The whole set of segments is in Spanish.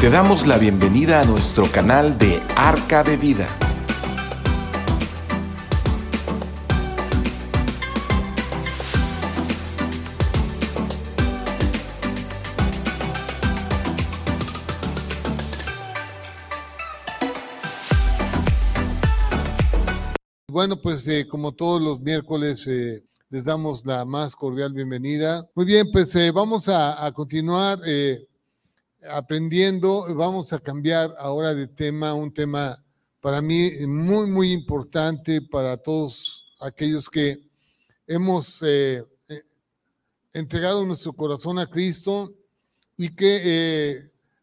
Te damos la bienvenida a nuestro canal de Arca de Vida. Bueno, pues eh, como todos los miércoles eh, les damos la más cordial bienvenida. Muy bien, pues eh, vamos a, a continuar aprendiendo. Vamos a cambiar ahora de tema, un tema para mí muy, muy importante para todos aquellos que hemos entregado nuestro corazón a Cristo y que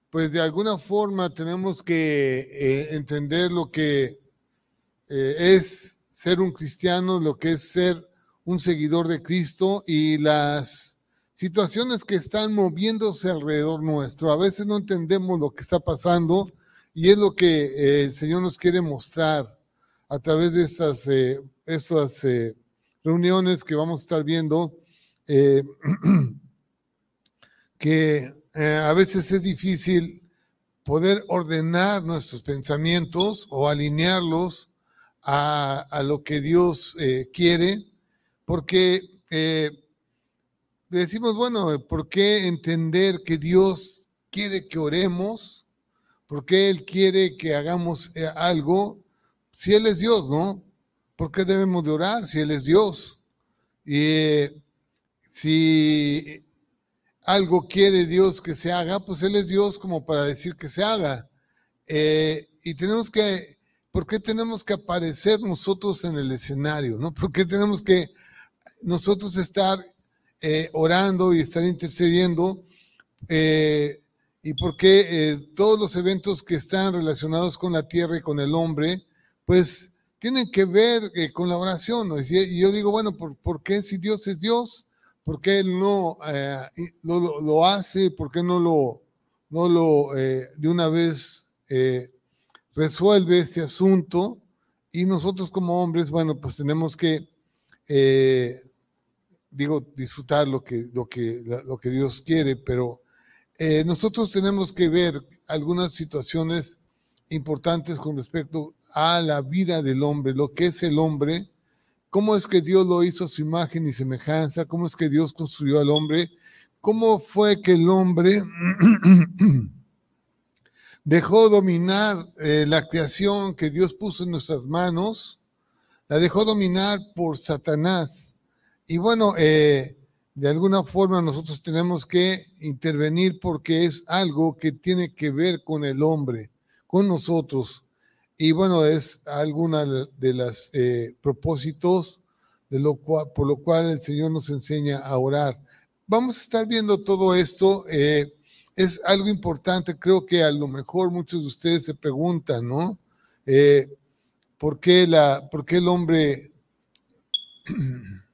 pues de alguna forma tenemos que entender lo que es ser un cristiano, lo que es ser un seguidor de Cristo y las situaciones que están moviéndose alrededor nuestro. A veces no entendemos lo que está pasando y es lo que eh, el Señor nos quiere mostrar a través de estas, eh, estas eh, reuniones que vamos a estar viendo, que a veces es difícil poder ordenar nuestros pensamientos o alinearlos a, lo que Dios quiere, porque decimos, bueno, ¿por qué entender que Dios quiere que oremos? ¿Por qué Él quiere que hagamos eh, algo? Si Él es Dios, ¿no? ¿Por qué debemos de orar si Él es Dios? Y si algo quiere Dios que se haga, pues Él es Dios como para decir que se haga. y tenemos que ¿Por qué tenemos que aparecer nosotros en el escenario? ¿no? ¿Por qué tenemos que nosotros estar eh, orando y estar intercediendo? Eh, ¿Y por qué eh, todos los eventos que están relacionados con la tierra y con el hombre, pues tienen que ver con la oración? Y yo digo, bueno, ¿por, qué si Dios es Dios? ¿Por qué Él no lo, hace? ¿Por qué no lo, no lo de una vez resuelve ese asunto y nosotros como hombres, bueno, pues tenemos que, digo, disfrutar lo que, lo que, lo que Dios quiere, pero eh, nosotros tenemos que ver algunas situaciones importantes con respecto a la vida del hombre, lo que es el hombre, cómo es que Dios lo hizo a su imagen y semejanza, cómo es que Dios construyó al hombre, cómo fue que el hombre dejó dominar eh, la creación que Dios puso en nuestras manos, la dejó dominar por Satanás. Y bueno, eh, de alguna forma nosotros tenemos que intervenir porque es algo que tiene que ver con el hombre, con nosotros. Y bueno, es alguna de los eh, propósitos de lo cual, por lo cual el Señor nos enseña a orar. Vamos a estar viendo todo esto es algo importante. Creo que a lo mejor muchos de ustedes se preguntan, ¿no? Eh, ¿por, qué la, ¿Por qué el hombre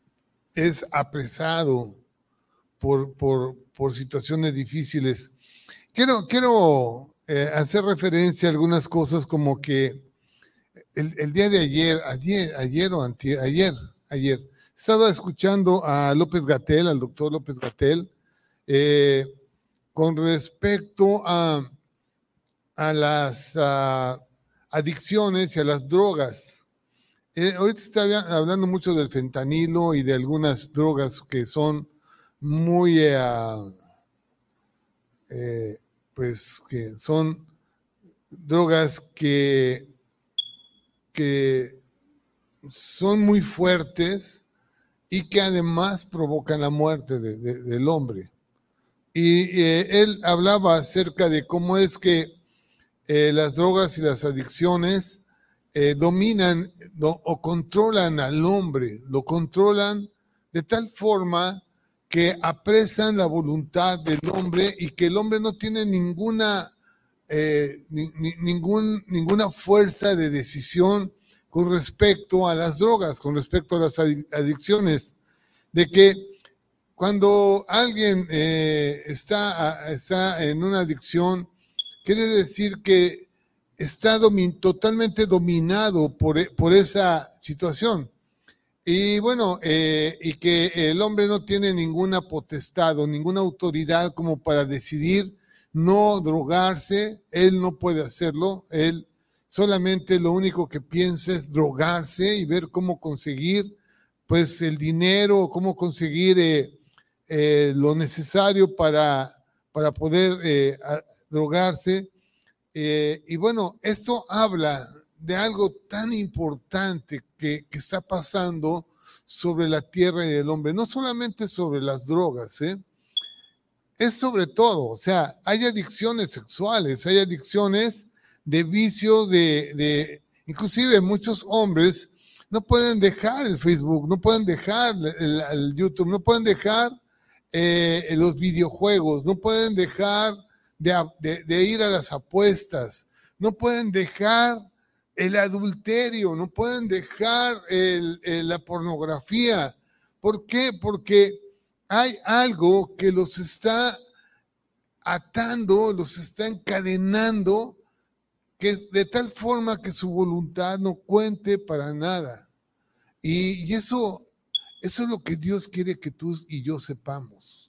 es apresado por, por, por situaciones difíciles? Quiero, quiero eh, hacer referencia a algunas cosas como que el, el día de ayer, ayer, ayer o antier, ayer, ayer, estaba escuchando a López Gatel, al doctor López Gatel, eh, con respecto a, a las adicciones y a las drogas. Eh, ahorita está hablando mucho del fentanilo y de algunas drogas que son muy, eh, eh, pues que son drogas que, que son muy fuertes y que además provocan la muerte del hombre. Y él hablaba acerca de cómo es que las drogas y las adicciones eh, dominan o controlan al hombre, lo controlan de tal forma que apresan la voluntad del hombre y que el hombre no tiene ninguna, ningún, ninguna fuerza de decisión con respecto a las drogas, con respecto a las adicciones, de que cuando alguien eh, está, está en una adicción, quiere decir que está totalmente dominado por, e, por, esa situación. Y bueno, eh, y que el hombre no tiene ninguna potestad o ninguna autoridad como para decidir no drogarse, él no puede hacerlo, él solamente lo único que piensa es drogarse y ver cómo conseguir pues el dinero, cómo conseguir eh, eh, lo necesario para, para poder drogarse. Y bueno, esto habla de algo tan importante que, está pasando sobre la tierra y el hombre, no solamente sobre las drogas, es sobre todo, o sea, hay adicciones sexuales, hay adicciones de vicios, de, de inclusive muchos hombres no pueden dejar el Facebook, no pueden dejar el, YouTube, no pueden dejar eh, los videojuegos, no pueden dejar de, ir a las apuestas, no pueden dejar el adulterio, no pueden dejar la pornografía. ¿Por qué? Porque hay algo que los está atando, los está encadenando que de tal forma que su voluntad no cuente para nada. Y, eso, eso es lo que Dios quiere que tú y yo sepamos.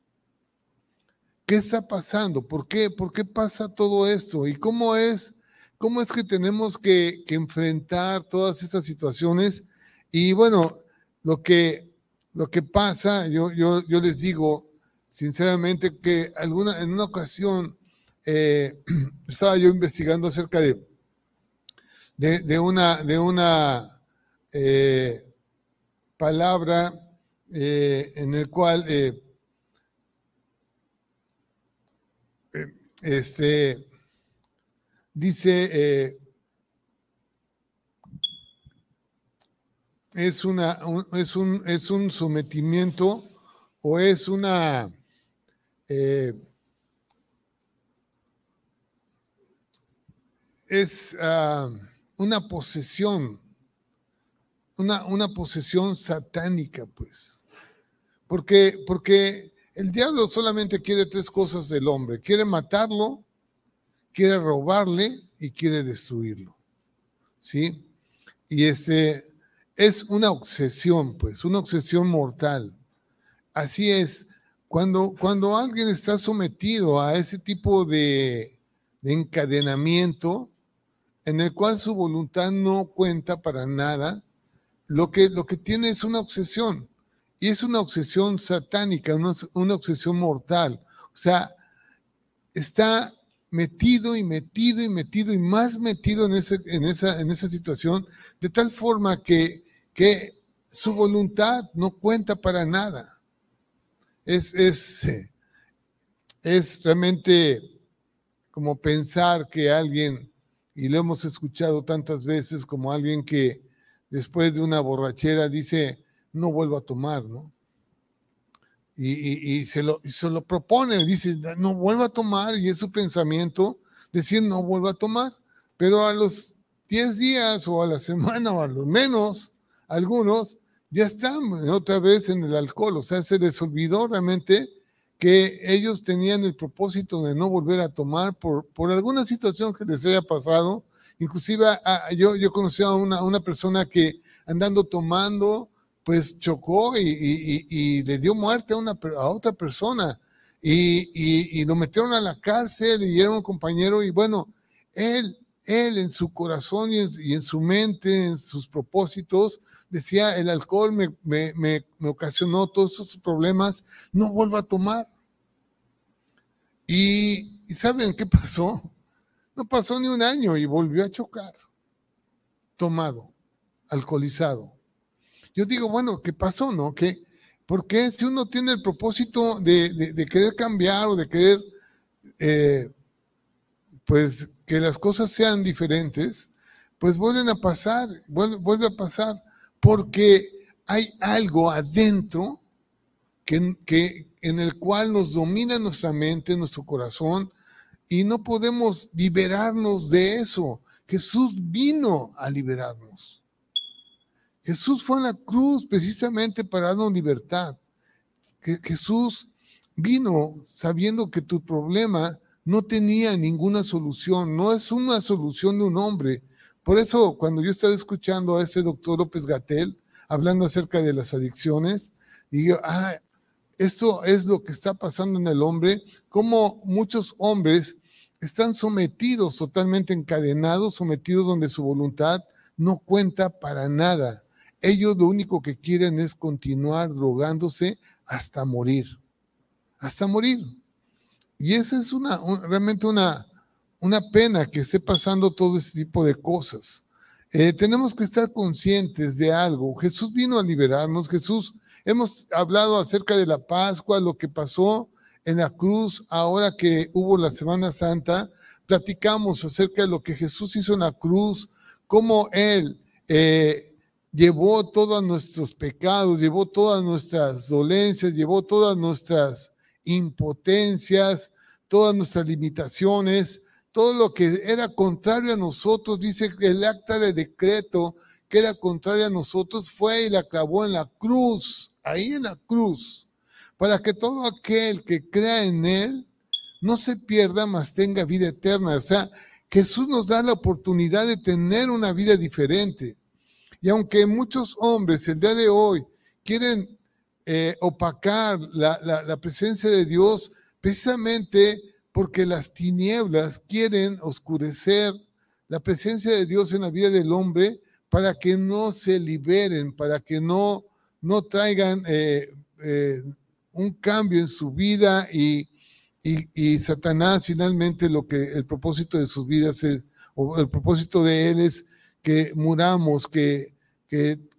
¿Qué está pasando? ¿Por qué? ¿Por qué pasa todo esto? ¿Y cómo es, cómo es que tenemos que, enfrentar todas estas situaciones? Y bueno, lo que, lo que pasa, yo, yo, les digo sinceramente que alguna, en una ocasión eh, estaba yo investigando acerca de, de, una, de una eh, palabra eh, en el cual este, dice es, una, es, un, es un sometimiento o es una eh, es ah, una posesión, una, una, posesión satánica, pues. Porque, porque el diablo solamente quiere tres cosas del hombre. Quiere matarlo, quiere robarle y quiere destruirlo. ¿Sí? Y este es una obsesión, pues, una obsesión mortal. Así es. Cuando, cuando alguien está sometido a ese tipo de, encadenamiento en el cual su voluntad no cuenta para nada, lo que, lo que tiene es una obsesión. Y es una obsesión satánica, una, obsesión mortal. O sea, está metido y metido y metido y más metido en esa situación, de tal forma que, que su voluntad no cuenta para nada es, es, es realmente como pensar que alguien, y lo hemos escuchado tantas veces, como alguien que después de una borrachera dice, no vuelvo a tomar, ¿no? Y, se, lo, se lo propone, dice, no vuelvo a tomar, y es su pensamiento decir, no vuelvo a tomar. Pero a los 10 días o a la semana o a lo menos, algunos ya están otra vez en el alcohol, o sea, se les olvidó realmente que ellos tenían el propósito de no volver a tomar por, por alguna situación que les haya pasado. Inclusive yo, yo conocí a una, una, persona que andando tomando, pues chocó y, y, le dio muerte a, una, a otra persona y, y, lo metieron a la cárcel y era un compañero y bueno, él, él en su corazón y en, y su mente, en sus propósitos, decía, el alcohol me, ocasionó todos esos problemas, no vuelvo a tomar. Y, ¿saben qué pasó? No pasó ni un año y volvió a chocar, tomado, alcoholizado. Yo digo, bueno, ¿qué pasó, no? ¿Qué, ¿Por qué si uno tiene el propósito de, querer cambiar o de querer, eh, pues, que las cosas sean diferentes, pues vuelven a pasar, vuelve a pasar porque hay algo adentro que, en el cual nos domina nuestra mente, nuestro corazón, y no podemos liberarnos de eso. Jesús vino a liberarnos. Jesús fue a la cruz precisamente para darnos libertad. Jesús vino sabiendo que tu problema no tenía ninguna solución, no es una solución de un hombre, por eso, cuando yo estaba escuchando a ese doctor López Gatel hablando acerca de las adicciones, digo, ah, esto es lo que está pasando en el hombre, como muchos hombres están sometidos, totalmente encadenados, sometidos donde su voluntad no cuenta para nada. Ellos lo único que quieren es continuar drogándose hasta morir, hasta morir. Y esa es una, realmente una, una pena que esté pasando todo este tipo de cosas. Eh, tenemos que estar conscientes de algo. Jesús vino a liberarnos. Jesús, hemos hablado acerca de la Pascua, lo que pasó en la cruz ahora que hubo la Semana Santa. Platicamos acerca de lo que Jesús hizo en la cruz, cómo Él eh, llevó todos nuestros pecados, llevó todas nuestras dolencias, llevó todas nuestras impotencias, todas nuestras limitaciones todo lo que era contrario a nosotros, dice el acta de decreto que era contrario a nosotros fue y la clavó en la cruz, ahí en la cruz, para que todo aquel que crea en él no se pierda, mas tenga vida eterna. O sea, Jesús nos da la oportunidad de tener una vida diferente. Y aunque muchos hombres el día de hoy quieren eh, opacar la, la presencia de Dios, precisamente porque las tinieblas quieren oscurecer la presencia de Dios en la vida del hombre para que no se liberen, para que no, no traigan eh, eh, un cambio en su vida y, y, Satanás finalmente lo que el propósito de sus vidas es, o el propósito de él es que muramos, que,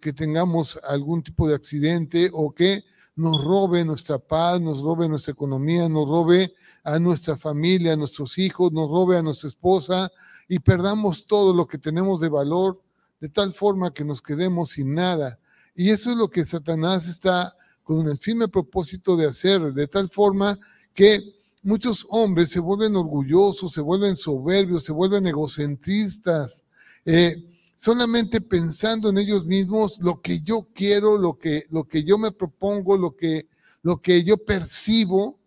que, tengamos algún tipo de accidente o que nos robe nuestra paz, nos robe nuestra economía, nos robe a nuestra familia, a nuestros hijos, nos robe a nuestra esposa y perdamos todo lo que tenemos de valor de tal forma que nos quedemos sin nada. Y eso es lo que Satanás está con el firme propósito de hacer, de tal forma que muchos hombres se vuelven orgullosos, se vuelven soberbios, se vuelven egocentristas. Eh, solamente pensando en ellos mismos, lo que yo quiero, lo que, lo que yo me propongo, lo que, lo que yo percibo,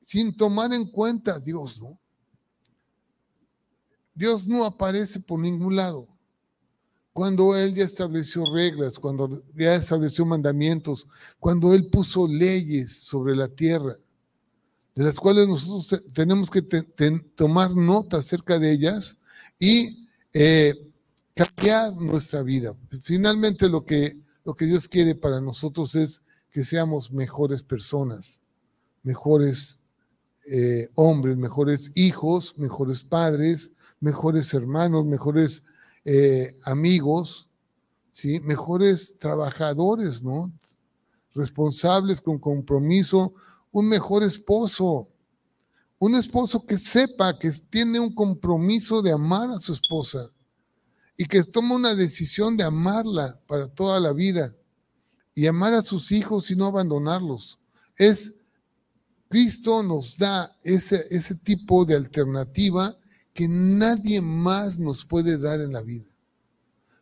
sin tomar en cuenta a Dios, ¿no? Dios no aparece por ningún lado. Cuando Él ya estableció reglas, cuando ya estableció mandamientos, cuando Él puso leyes sobre la tierra, de las cuales nosotros tenemos que tomar nota acerca de ellas y eh, cambiar nuestra vida. Finalmente lo que, lo que Dios quiere para nosotros es que seamos mejores personas, mejores eh, hombres, mejores hijos, mejores padres, mejores hermanos, mejores eh, amigos, ¿sí? mejores trabajadores, ¿no? responsables con compromiso, un mejor esposo, un esposo que sepa que tiene un compromiso de amar a su esposa y que toma una decisión de amarla para toda la vida y amar a sus hijos y no abandonarlos. Es Cristo nos da ese, ese tipo de alternativa que nadie más nos puede dar en la vida.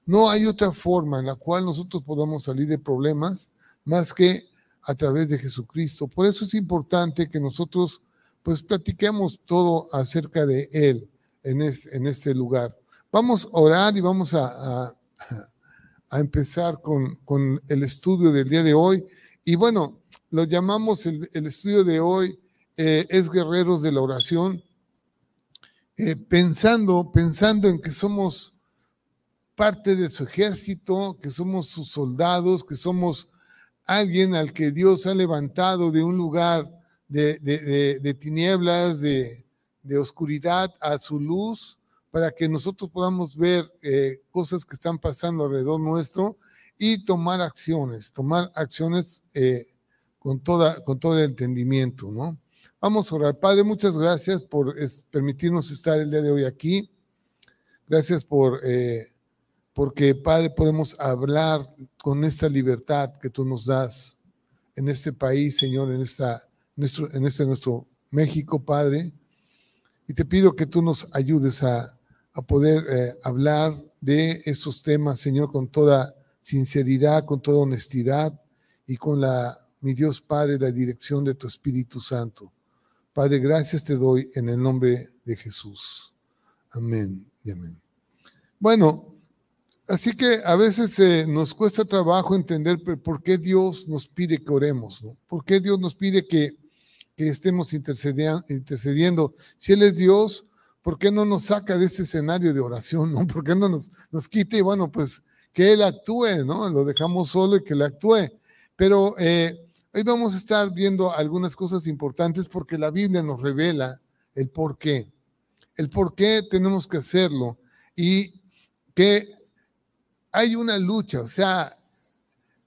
No hay otra forma en la cual nosotros podamos salir de problemas más que a través de Jesucristo. Por eso es importante que nosotros pues platiquemos todo acerca de Él en en este lugar. Vamos a orar y vamos a, a, empezar con, con, el estudio del día de hoy. Y bueno, lo llamamos el, estudio de hoy, eh, es Guerreros de la Oración, eh, pensando, pensando en que somos parte de su ejército, que somos sus soldados, que somos alguien al que Dios ha levantado de un lugar de, de, de tinieblas, de, oscuridad a su luz para que nosotros podamos ver eh, cosas que están pasando alrededor nuestro y tomar acciones, tomar acciones eh, con, toda, con todo el entendimiento, ¿no? Vamos a orar. Padre, muchas gracias por permitirnos estar el día de hoy aquí. Gracias por, eh, porque, Padre, podemos hablar con esta libertad que tú nos das en este país, Señor, en, esta, nuestro, en este nuestro México, Padre. Y te pido que tú nos ayudes a a poder eh, hablar de esos temas, Señor, con toda sinceridad, con toda honestidad y con la, mi Dios Padre, la dirección de tu Espíritu Santo. Padre, gracias te doy en el nombre de Jesús. Amén amén. Bueno, Así que a veces eh, nos cuesta trabajo entender por qué Dios nos pide que oremos, ¿no? ¿Por qué Dios nos pide que, que estemos intercediendo? Si Él es Dios, ¿por qué no nos saca de este escenario de oración, ¿no? ¿Por qué no nos, nos quita y bueno, pues que Él actúe, ¿no? Lo dejamos solo y que Él actúe. Pero eh, hoy vamos a estar viendo algunas cosas importantes porque la Biblia nos revela el por qué. El por qué tenemos que hacerlo y que hay una lucha, o sea,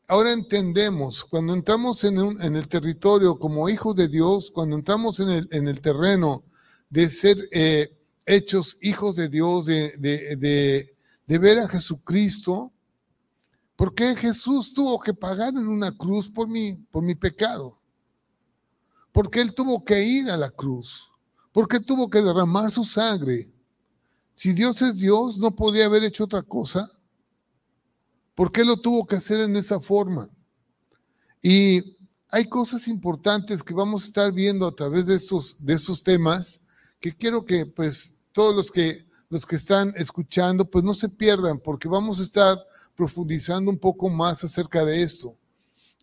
ahora entendemos, cuando entramos en, el territorio como hijos de Dios, cuando entramos en el, terreno de ser eh, hechos hijos de Dios, de, ver a Jesucristo, ¿por qué Jesús tuvo que pagar en una cruz por mi, por mi pecado? Porque Él tuvo que ir a la cruz? porque tuvo que derramar su sangre? Si Dios es Dios, ¿no podía haber hecho otra cosa? ¿Por qué lo tuvo que hacer en esa forma? Y hay cosas importantes que vamos a estar viendo a través de estos, de estos temas que quiero que pues todos los que, los que están escuchando pues no se pierdan porque vamos a estar profundizando un poco más acerca de esto.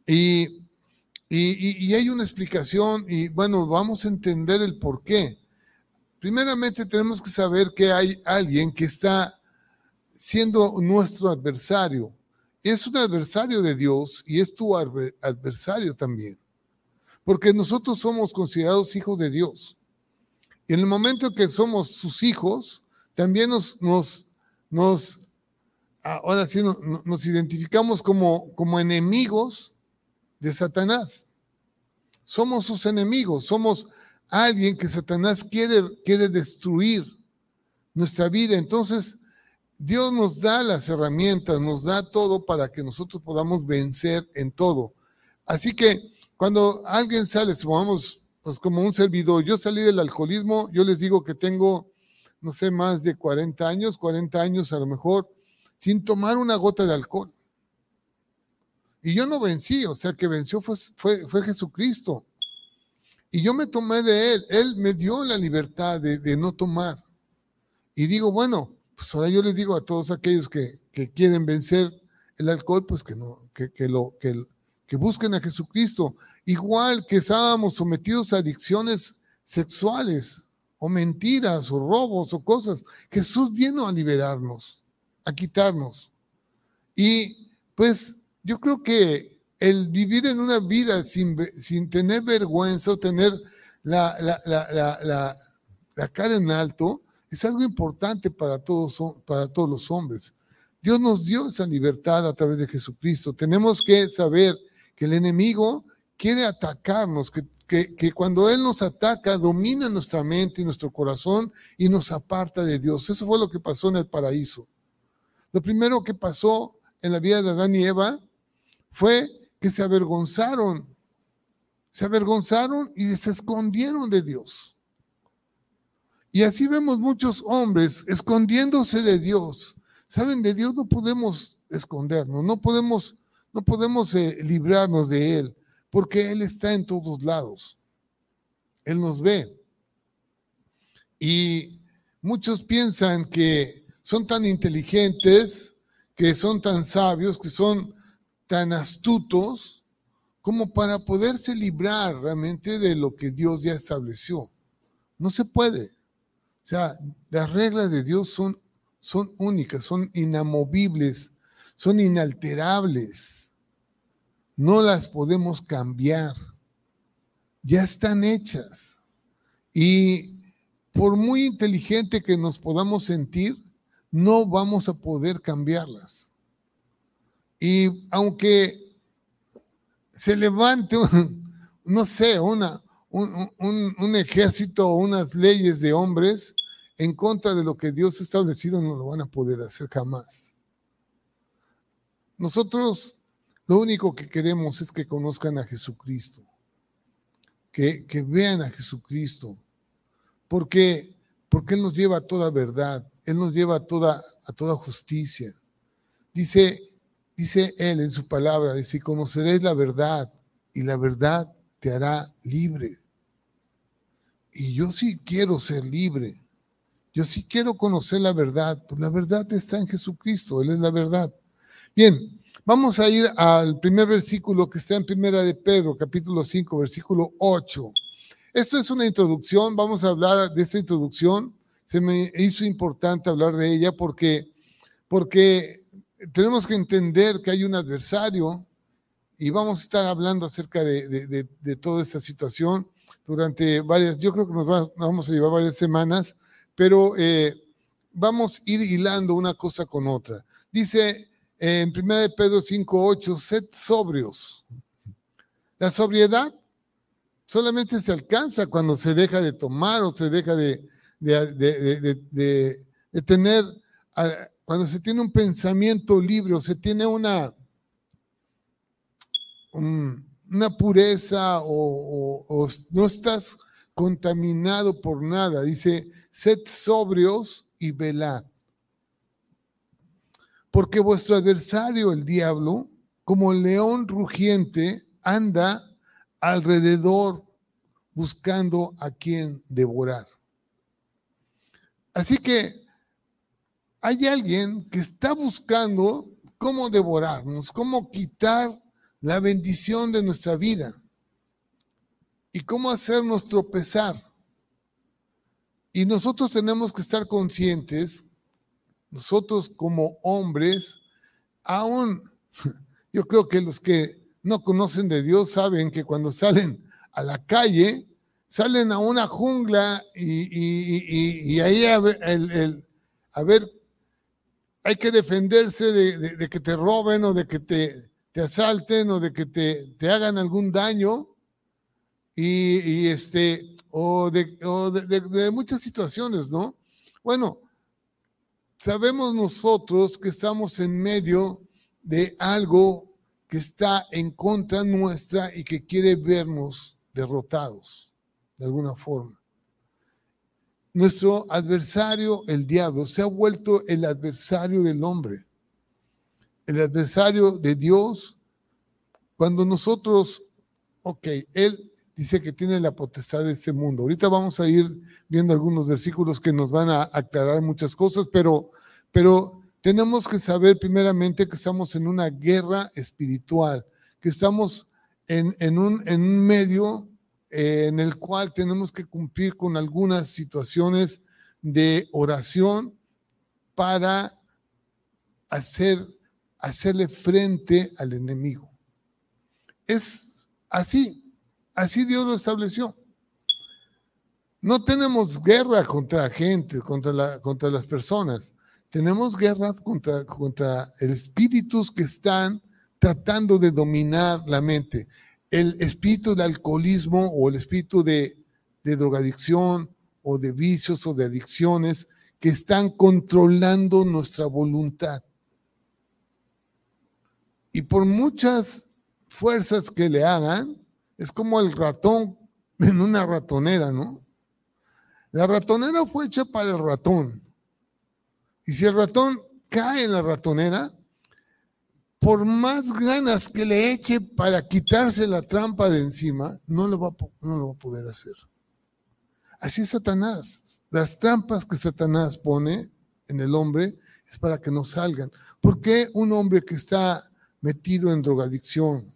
Y, y, y hay una explicación y bueno, vamos a entender el por qué. Primeramente tenemos que saber que hay alguien que está siendo nuestro adversario es un adversario de Dios y es tu adversario también. Porque nosotros somos considerados hijos de Dios. Y en el momento que somos sus hijos, también nos, nos, nos ahora sí nos, identificamos como, como enemigos de Satanás. Somos sus enemigos, somos alguien que Satanás quiere, quiere destruir nuestra vida. Entonces, Dios nos da las herramientas, nos da todo para que nosotros podamos vencer en todo. Así que cuando alguien sale, supongamos, pues como un servidor, yo salí del alcoholismo, yo les digo que tengo, no sé, más de 40 años, 40 años a lo mejor, sin tomar una gota de alcohol. Y yo no vencí, o sea, que venció fue, fue, fue Jesucristo. Y yo me tomé de Él, Él me dio la libertad de, no tomar. Y digo, bueno, pues ahora yo les digo a todos aquellos que, quieren vencer el alcohol, pues que no, que, lo, que, que busquen a Jesucristo. Igual que estábamos sometidos a adicciones sexuales, o mentiras, o robos, o cosas. Jesús vino a liberarnos, a quitarnos. Y pues yo creo que el vivir en una vida sin, sin tener vergüenza o tener la, la cara en alto, es algo importante para todos, para todos los hombres. Dios nos dio esa libertad a través de Jesucristo. Tenemos que saber que el enemigo quiere atacarnos, que, que, cuando Él nos ataca, domina nuestra mente y nuestro corazón y nos aparta de Dios. Eso fue lo que pasó en el paraíso. Lo primero que pasó en la vida de Adán y Eva fue que se avergonzaron, se avergonzaron y se escondieron de Dios. Y así vemos muchos hombres escondiéndose de Dios. Saben, de Dios no podemos escondernos, no podemos, no podemos eh, librarnos de Él, porque Él está en todos lados. Él nos ve. Y muchos piensan que son tan inteligentes, que son tan sabios, que son tan astutos, como para poderse librar realmente de lo que Dios ya estableció. No se puede. O sea, las reglas de Dios son, son únicas, son inamovibles, son inalterables. No las podemos cambiar. Ya están hechas. Y por muy inteligente que nos podamos sentir, no vamos a poder cambiarlas. Y aunque se levante, no sé, una, un, un, un ejército o unas leyes de hombres, en contra de lo que Dios ha establecido, no lo van a poder hacer jamás. Nosotros lo único que queremos es que conozcan a Jesucristo, que, que vean a Jesucristo, porque, porque Él nos lleva a toda verdad, Él nos lleva a toda, a toda justicia. Dice, dice Él en su palabra, dice, conoceréis la verdad y la verdad te hará libre. Y yo sí quiero ser libre. Yo sí quiero conocer la verdad, pues la verdad está en Jesucristo, Él es la verdad. Bien, vamos a ir al primer versículo que está en Primera de Pedro, capítulo 5, versículo 8. Esto es una introducción, vamos a hablar de esta introducción. Se me hizo importante hablar de ella porque, porque tenemos que entender que hay un adversario y vamos a estar hablando acerca de, toda esta situación durante varias, yo creo que nos vamos a llevar varias semanas, pero eh, vamos a ir hilando una cosa con otra. Dice en 1 Pedro 5, 8, sed sobrios. La sobriedad solamente se alcanza cuando se deja de tomar o se deja de, de tener, cuando se tiene un pensamiento libre o se tiene una, una pureza o, no estás contaminado por nada. Dice, sed sobrios y velad. Porque vuestro adversario, el diablo, como león rugiente, anda alrededor buscando a quien devorar. Así que hay alguien que está buscando cómo devorarnos, cómo quitar la bendición de nuestra vida y cómo hacernos tropezar. Y nosotros tenemos que estar conscientes, nosotros como hombres, aún, yo creo que los que no conocen de Dios saben que cuando salen a la calle, salen a una jungla y, ahí a ver, a ver, hay que defenderse de que te roben o de que te te asalten o de que te, te hagan algún daño y, este, o, de, de, muchas situaciones, ¿no? Bueno, sabemos nosotros que estamos en medio de algo que está en contra nuestra y que quiere vernos derrotados, de alguna forma. Nuestro adversario, el diablo, se ha vuelto el adversario del hombre el adversario de Dios, cuando nosotros, ok, Él dice que tiene la potestad de este mundo. Ahorita vamos a ir viendo algunos versículos que nos van a aclarar muchas cosas, pero, pero tenemos que saber primeramente que estamos en una guerra espiritual, que estamos en, en, un, en un medio eh, en el cual tenemos que cumplir con algunas situaciones de oración para hacer hacerle frente al enemigo. Es así, así Dios lo estableció. No tenemos guerra contra gente, contra, la, contra las personas. Tenemos guerras contra, contra espíritus que están tratando de dominar la mente. El espíritu del alcoholismo o el espíritu de, de drogadicción o de vicios o de adicciones que están controlando nuestra voluntad. Y por muchas fuerzas que le hagan, es como el ratón en una ratonera, ¿no? La ratonera fue hecha para el ratón. Y si el ratón cae en la ratonera, por más ganas que le eche para quitarse la trampa de encima, no lo va, no lo va a poder hacer. Así es Satanás. Las trampas que Satanás pone en el hombre es para que no salgan. ¿Por qué un hombre que está metido en drogadicción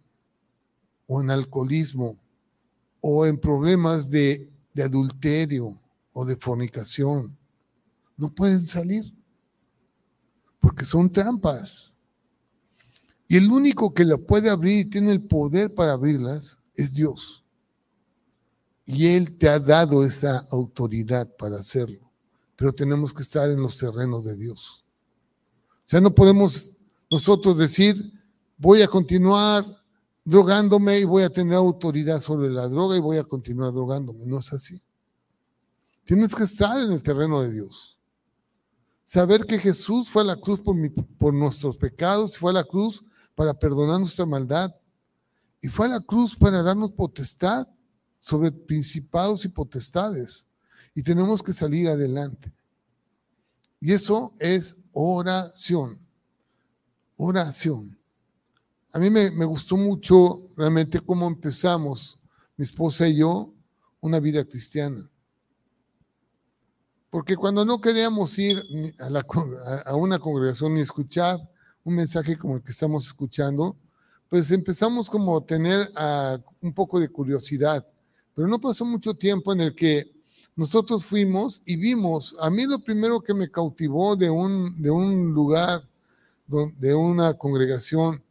o en alcoholismo o en problemas de, adulterio o de fornicación. No pueden salir porque son trampas. Y el único que la puede abrir y tiene el poder para abrirlas es Dios. Y Él te ha dado esa autoridad para hacerlo. Pero tenemos que estar en los terrenos de Dios. O sea, no podemos nosotros decir, voy a continuar drogándome y voy a tener autoridad sobre la droga y voy a continuar drogándome. No es así. Tienes que estar en el terreno de Dios. Saber que Jesús fue a la cruz por, nuestros pecados, fue a la cruz para perdonar nuestra maldad y fue a la cruz para darnos potestad sobre principados y potestades. Y tenemos que salir adelante. Y eso es oración. Oración. A mí me, gustó mucho realmente cómo empezamos, mi esposa y yo, una vida cristiana. Porque cuando no queríamos ir a, una congregación ni escuchar un mensaje como el que estamos escuchando, pues empezamos como a tener un poco de curiosidad. Pero no pasó mucho tiempo en el que nosotros fuimos y vimos, a mí lo primero que me cautivó de un lugar, de una congregación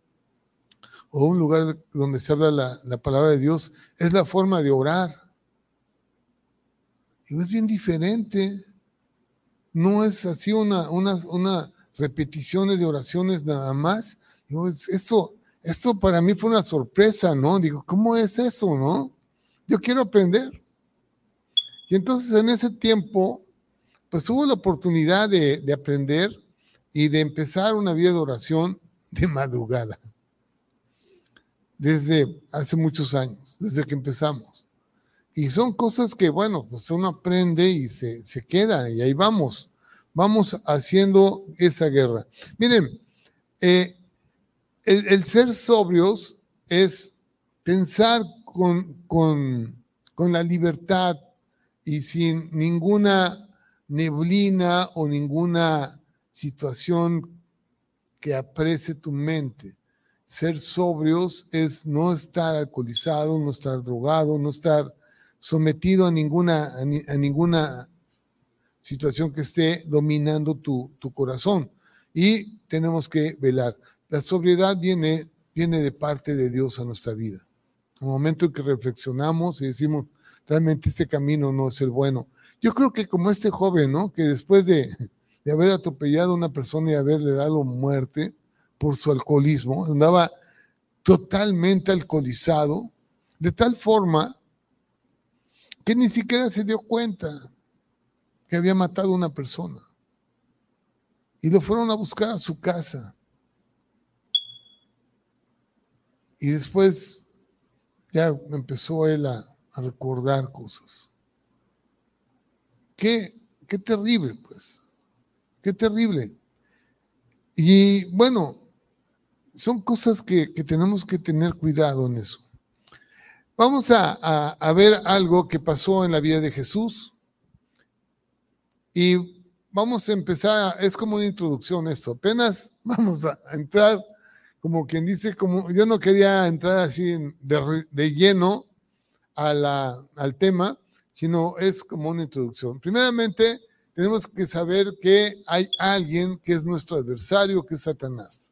o un lugar donde se habla la, la palabra de Dios, es la forma de orar. Y es bien diferente. No es así una, una, una de oraciones nada más. esto, esto para mí fue una sorpresa, ¿no? Digo, ¿cómo es eso, no? Yo quiero aprender. Y entonces en ese tiempo, pues hubo la oportunidad de, de aprender y de empezar una vida de oración de madrugada. Desde hace muchos años, desde que empezamos. Y son cosas que, bueno, pues uno aprende y se, se queda y ahí vamos. Vamos haciendo esa guerra. Miren, eh, el, ser sobrios es pensar con, con, con la libertad y sin ninguna neblina o ninguna situación que aprecie tu mente. Ser sobrios es no estar alcoholizado, no estar drogado, no estar sometido a ninguna, a, ninguna situación que esté dominando tu, tu, corazón. Y tenemos que velar. La sobriedad viene, viene de parte de Dios a nuestra vida. El momento en que reflexionamos y decimos, realmente este camino no es el bueno. Yo creo que como este joven, ¿no? Que después de, de haber atropellado a una persona y haberle dado muerte por su alcoholismo, andaba totalmente alcoholizado, de tal forma que ni siquiera se dio cuenta que había matado a una persona. Y lo fueron a buscar a su casa. Y después ya empezó él a, recordar cosas. Qué, qué terrible, pues. Qué terrible. Y bueno, son cosas que tenemos que tener cuidado en eso. Vamos a, ver algo que pasó en la vida de Jesús. Y vamos a empezar, es como una introducción esto. Apenas vamos a entrar, como quien dice, como yo no quería entrar así de, lleno al tema, sino es como una introducción. Primeramente, tenemos que saber que hay alguien que es nuestro adversario, que es Satanás,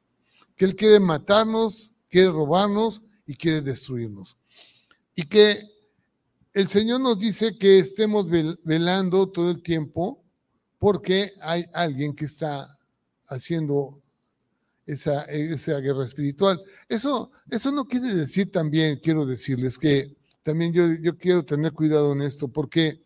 que él quiere matarnos, quiere robarnos y quiere destruirnos y que el Señor nos dice que estemos velando todo el tiempo porque hay alguien que está haciendo esa, esa guerra espiritual. Eso, eso no quiere decir también, quiero decirles que también yo, yo quiero tener cuidado en esto, porque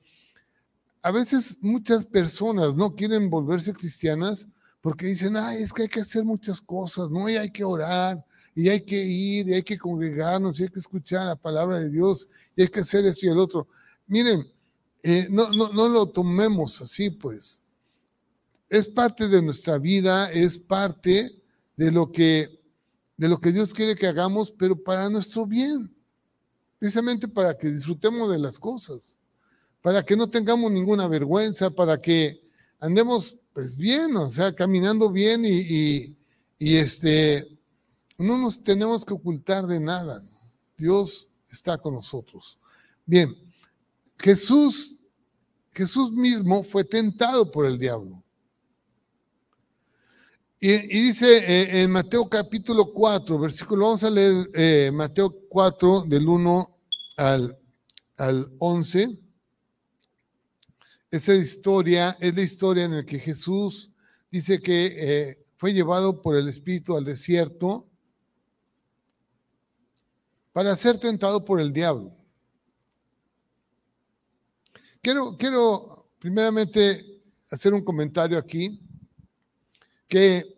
a veces muchas personas no quieren volverse cristianas porque dicen, ay, es que hay que hacer muchas cosas, ¿no? Y hay que orar, y hay que ir, y hay que congregarnos, y hay que escuchar la palabra de Dios, y hay que hacer esto y el otro. Miren, eh, no, no, no lo tomemos así, pues. Es parte de nuestra vida, es parte de lo que, de lo que Dios quiere que hagamos, pero para nuestro bien. Precisamente para que disfrutemos de las cosas, para que no tengamos ninguna vergüenza, para que andemos pues bien, o sea, caminando bien y, y, este, no nos tenemos que ocultar de nada. Dios está con nosotros. Bien, Jesús, Jesús mismo fue tentado por el diablo. Y, dice eh, en Mateo capítulo 4, versículo, vamos a leer eh, Mateo 4 del 1 al, al 11. Esa historia es la historia en la que Jesús dice que eh, fue llevado por el Espíritu al desierto para ser tentado por el diablo. Quiero, quiero primeramente hacer un comentario aquí, que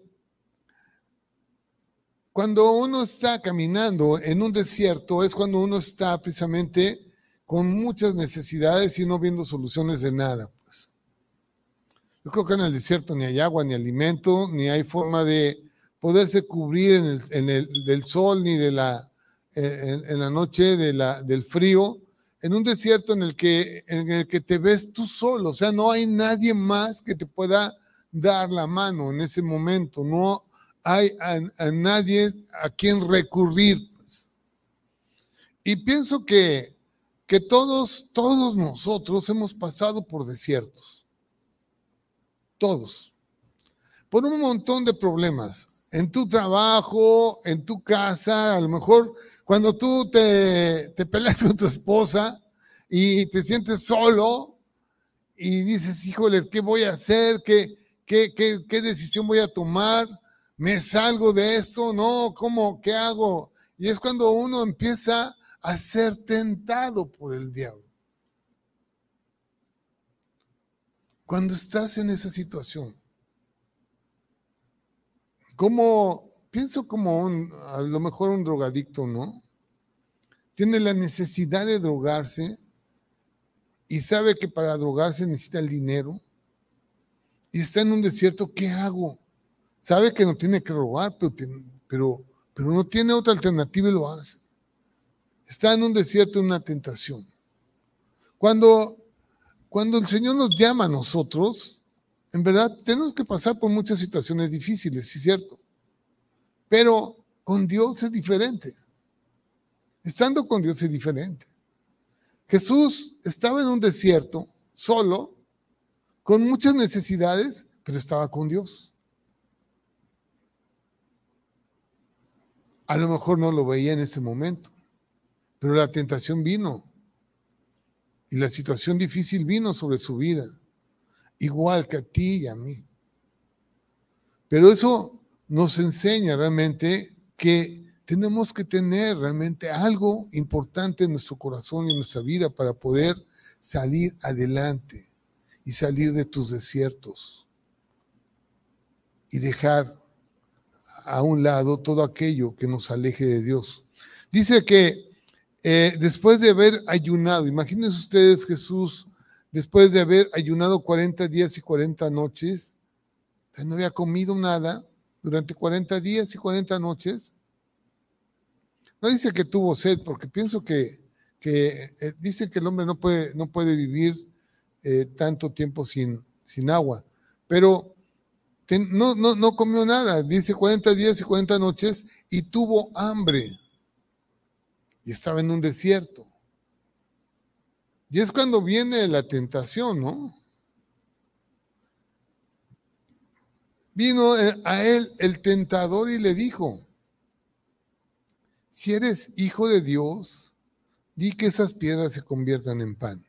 cuando uno está caminando en un desierto es cuando uno está precisamente con muchas necesidades y no viendo soluciones de nada. Pues. Yo creo que en el desierto ni hay agua, ni alimento, ni hay forma de poderse cubrir en el, del sol ni de la en, la noche del frío, en un desierto en el que, en el que te ves tú solo, o sea, no hay nadie más que te pueda dar la mano en ese momento, no hay a, nadie a quien recurrir. Pues. Y pienso que, que todos, todos nosotros hemos pasado por desiertos, todos, por un montón de problemas, en tu trabajo, en tu casa, a lo mejor cuando tú te, peleas con tu esposa y te sientes solo y dices, híjole, ¿qué voy a hacer? ¿Qué, qué, qué, decisión voy a tomar? ¿Me salgo de esto? No, ¿cómo? ¿Qué hago? Y es cuando uno empieza a ser tentado por el diablo. Cuando estás en esa situación, como pienso como un, a lo mejor un drogadicto, ¿no? Tiene la necesidad de drogarse y sabe que para drogarse necesita el dinero y está en un desierto, ¿qué hago? Sabe que no tiene que robar, pero, pero, pero no tiene otra alternativa y lo hace. Está en un desierto, en una tentación. Cuando, cuando el Señor nos llama a nosotros, en verdad tenemos que pasar por muchas situaciones difíciles, sí es cierto. Pero con Dios es diferente. Estando con Dios es diferente. Jesús estaba en un desierto, solo, con muchas necesidades, pero estaba con Dios. A lo mejor no lo veía en ese momento, pero la tentación vino y la situación difícil vino sobre su vida, igual que a ti y a mí. Pero eso nos enseña realmente que tenemos que tener realmente algo importante en nuestro corazón y en nuestra vida para poder salir adelante y salir de tus desiertos y dejar a un lado todo aquello que nos aleje de Dios. Dice que eh, después de haber ayunado, imagínense ustedes Jesús, después de haber ayunado 40 días y 40 noches, no había comido nada, durante 40 días y 40 noches. No dice que tuvo sed, porque pienso que, que eh, dice que el hombre no puede, no puede vivir eh, tanto tiempo sin, sin agua, pero no, no, no comió nada, dice 40 días y 40 noches, y tuvo hambre, y estaba en un desierto. Y es cuando viene la tentación, ¿no? Vino eh, a él el tentador y le dijo, si eres hijo de Dios, di que esas piedras se conviertan en pan.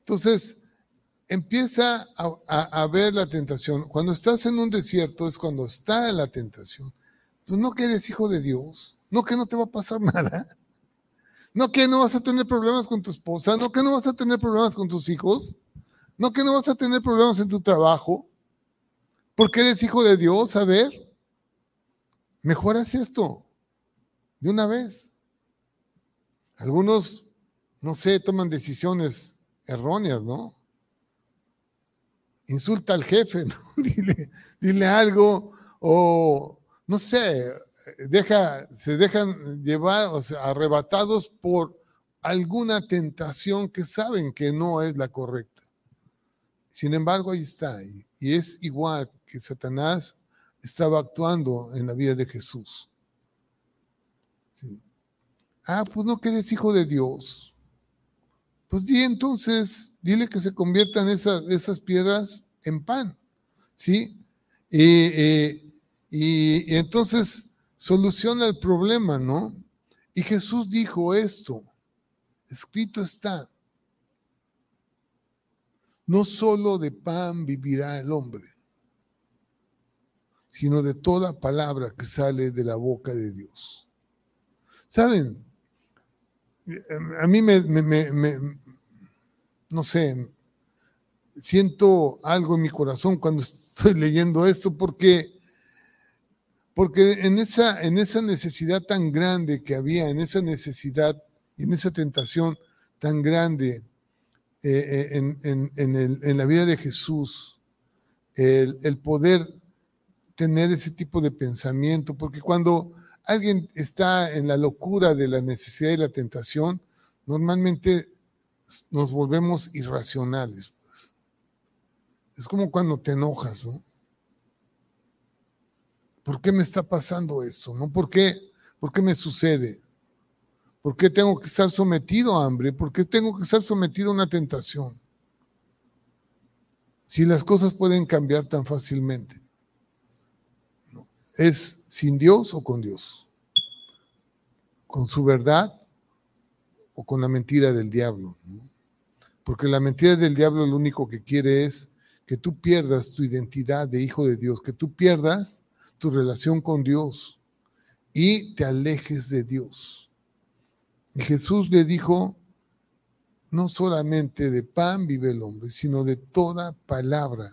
Entonces, empieza a, ver la tentación. Cuando estás en un desierto es cuando está la tentación. Pues no que eres hijo de Dios, no que no te va a pasar nada, no que no vas a tener problemas con tu esposa, no que no vas a tener problemas con tus hijos, no que no vas a tener problemas en tu trabajo, porque eres hijo de Dios, a ver, mejoras esto de una vez. Algunos, no sé, toman decisiones erróneas, ¿no? Insulta al jefe, ¿no? dile, dile algo, o no sé, deja, se dejan llevar, o sea, arrebatados por alguna tentación que saben que no es la correcta. Sin embargo, ahí está, y, es igual que Satanás estaba actuando en la vida de Jesús. Ah, pues no que eres hijo de Dios. Pues di entonces, dile que se conviertan esas, esas piedras en pan. ¿Sí? Y entonces soluciona el problema, ¿no? Y Jesús dijo esto, escrito está, no solo de pan vivirá el hombre, sino de toda palabra que sale de la boca de Dios. ¿Saben? A mí me, no sé, siento algo en mi corazón cuando estoy leyendo esto porque porque en esa, en esa necesidad tan grande que había, en esa necesidad en esa tentación tan grande eh, eh, en, la vida de Jesús, el, el poder tener ese tipo de pensamiento, porque cuando alguien está en la locura de la necesidad y la tentación, normalmente nos volvemos irracionales. Pues. Es como cuando te enojas, ¿no? ¿Por qué me está pasando eso? ¿No? ¿Por qué, ¿Por qué me sucede? ¿Por qué tengo que estar sometido a hambre? ¿Por qué tengo que estar sometido a una tentación? Si las cosas pueden cambiar tan fácilmente. ¿Es sin Dios o con Dios? ¿Con su verdad o con la mentira del diablo? Porque la mentira del diablo lo único que quiere es que tú pierdas tu identidad de hijo de Dios, que tú pierdas tu relación con Dios y te alejes de Dios. Y Jesús le dijo, no solamente de pan vive el hombre, sino de toda palabra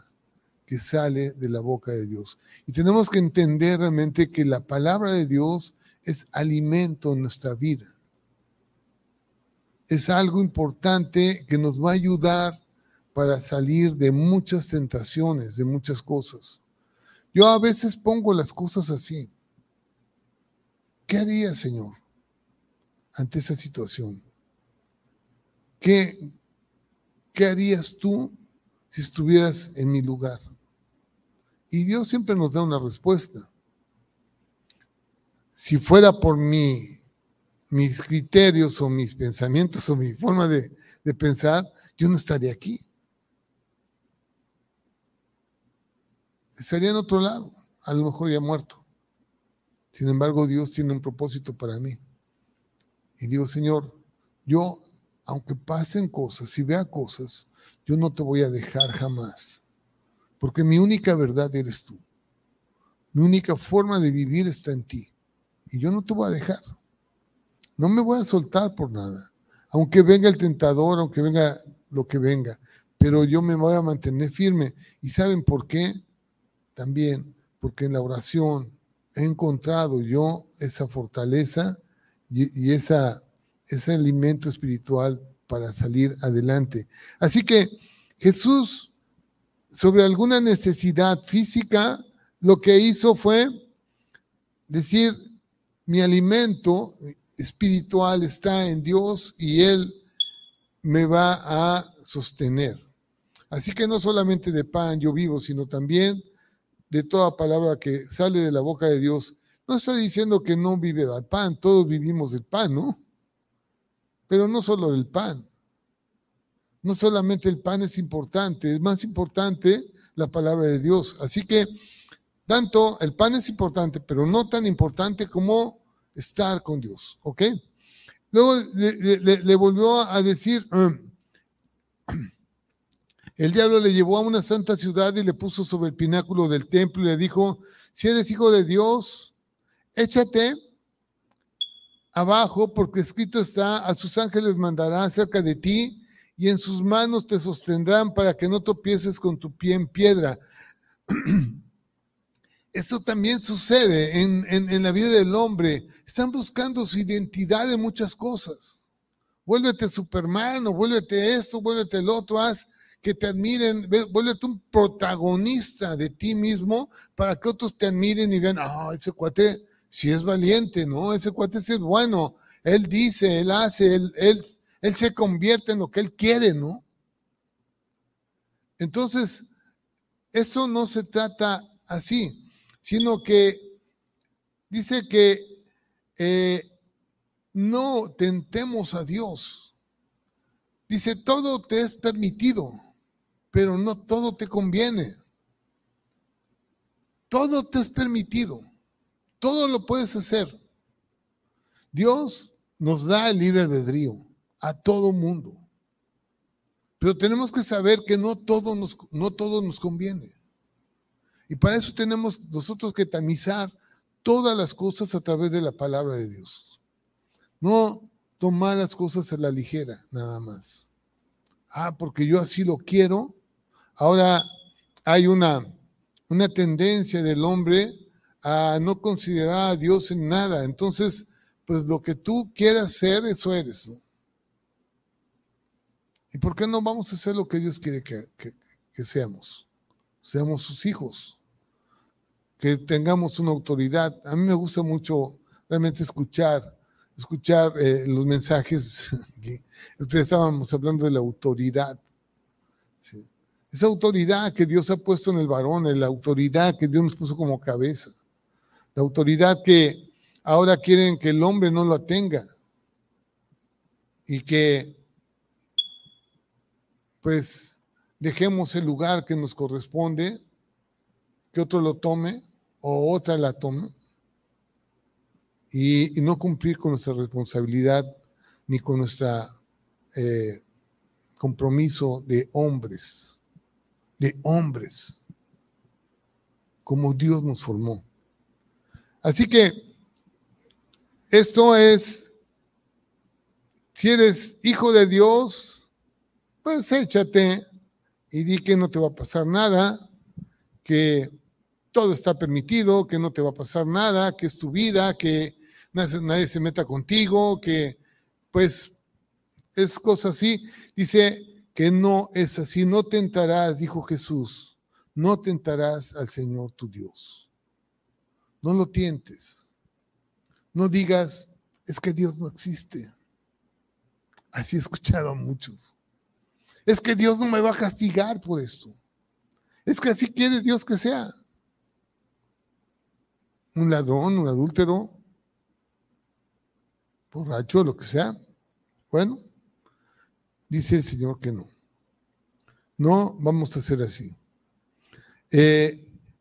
que sale de la boca de Dios. Y tenemos que entender realmente que la palabra de Dios es alimento en nuestra vida. Es algo importante que nos va a ayudar para salir de muchas tentaciones, de muchas cosas. Yo a veces pongo las cosas así. ¿Qué haría, Señor, ante esa situación? ¿Qué, ¿Qué harías tú si estuvieras en mi lugar? Y Dios siempre nos da una respuesta. Si fuera por mí, mis criterios o mis pensamientos o mi forma de, de pensar, yo no estaría aquí. Estaría en otro lado, a lo mejor ya muerto. Sin embargo, Dios tiene un propósito para mí. Y digo, Señor, yo, aunque pasen cosas y vea cosas, yo no te voy a dejar jamás. Porque mi única verdad eres tú. Mi única forma de vivir está en ti. Y yo no te voy a dejar. No me voy a soltar por nada. Aunque venga el tentador, aunque venga lo que venga. Pero yo me voy a mantener firme. ¿Y saben por qué? También porque en la oración he encontrado yo esa fortaleza y, esa, ese alimento espiritual para salir adelante. Así que Jesús sobre alguna necesidad física, lo que hizo fue decir, mi alimento espiritual está en Dios y Él me va a sostener. Así que no solamente de pan yo vivo, sino también de toda palabra que sale de la boca de Dios. No estoy diciendo que no vive del pan, todos vivimos del pan, ¿no? Pero no solo del pan no solamente el pan es importante, es más importante la palabra de Dios. Así que, tanto el pan es importante, pero no tan importante como estar con Dios, ¿ok? Luego le, volvió a decir, um, el diablo le llevó a una santa ciudad y le puso sobre el pináculo del templo y le dijo, si eres hijo de Dios, échate abajo porque escrito está, a sus ángeles mandará cerca de ti y en sus manos te sostendrán para que no tropieces con tu pie en piedra. Esto también sucede en, la vida del hombre. Están buscando su identidad en muchas cosas. Vuélvete Superman o vuélvete esto, vuélvete el otro, haz que te admiren, vuélvete un protagonista de ti mismo para que otros te admiren y vean, ah, ese cuate si es valiente, ¿no? Ese cuate sí es bueno. Él dice, él hace, él, él él se convierte en lo que Él quiere, ¿no? Entonces, eso no se trata así, sino que dice que eh, no tentemos a Dios. Dice, todo te es permitido, pero no todo te conviene. Todo te es permitido, todo lo puedes hacer. Dios nos da el libre albedrío a todo mundo. Pero tenemos que saber que no todo nos, no todo nos conviene. Y para eso tenemos nosotros que tamizar todas las cosas a través de la palabra de Dios. No tomar las cosas a la ligera, nada más. Ah, porque yo así lo quiero. Ahora hay una, una tendencia del hombre a no considerar a Dios en nada. Entonces, pues lo que tú quieras ser, eso eres. ¿no? ¿Y por qué no vamos a hacer lo que Dios quiere que, seamos? Seamos sus hijos, que tengamos una autoridad. A mí me gusta mucho realmente escuchar escuchar eh, los mensajes. Ustedes estábamos hablando de la autoridad. Esa autoridad que Dios ha puesto en el varón, la autoridad que Dios nos puso como cabeza. La autoridad que ahora quieren que el hombre no la tenga. Y que, pues, dejemos el lugar que nos corresponde, que otro lo tome o otra la tome y, no cumplir con nuestra responsabilidad ni con nuestro eh, compromiso de hombres, de hombres, como Dios nos formó. Así que esto es, si eres hijo de Dios, pues échate y di que no te va a pasar nada, que todo está permitido, que no te va a pasar nada, que es tu vida, que nadie, se meta contigo, que pues es cosa así. Dice que no es así, no tentarás, dijo Jesús, no tentarás al Señor tu Dios. No lo tientes. No digas, es que Dios no existe. Así he escuchado a muchos. Es que Dios no me va a castigar por esto. Es que así quiere Dios que sea. Un ladrón, un adúltero, borracho, lo que sea. Bueno, dice el Señor que no. No vamos a hacer así. Eh,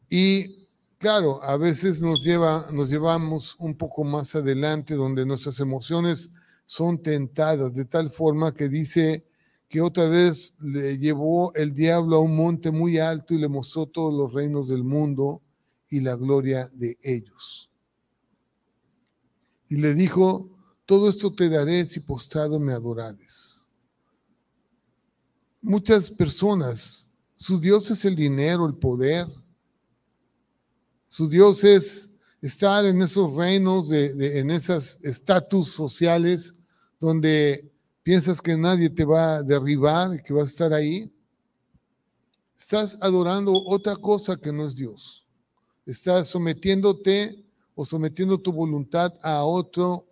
y claro, a veces nos, lleva, nos llevamos un poco más adelante donde nuestras emociones son tentadas de tal forma que dice que otra vez le llevó el diablo a un monte muy alto y le mostró todos los reinos del mundo y la gloria de ellos. Y le dijo, todo esto te daré si postrado me adorares. Muchas personas, su Dios es el dinero, el poder. Su Dios es estar en esos reinos, en esos estatus sociales donde piensas que nadie te va a derribar y que vas a estar ahí. Estás adorando otra cosa que no es Dios. Estás sometiéndote o sometiendo tu voluntad a otro